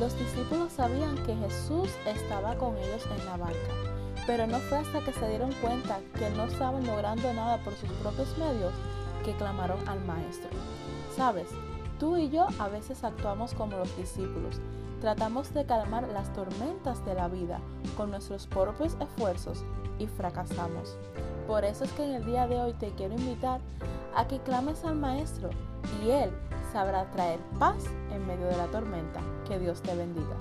Los discípulos sabían que Jesús estaba con ellos en la barca, pero no fue hasta que se dieron cuenta que no estaban logrando nada por sus propios medios que clamaron al Maestro. Sabes, tú y yo a veces actuamos como los discípulos. Tratamos de calmar las tormentas de la vida con nuestros propios esfuerzos y fracasamos. Por eso es que en el día de hoy te quiero invitar a que clames al Maestro y Él sabrá traer paz en medio de la tormenta. Que Dios te bendiga.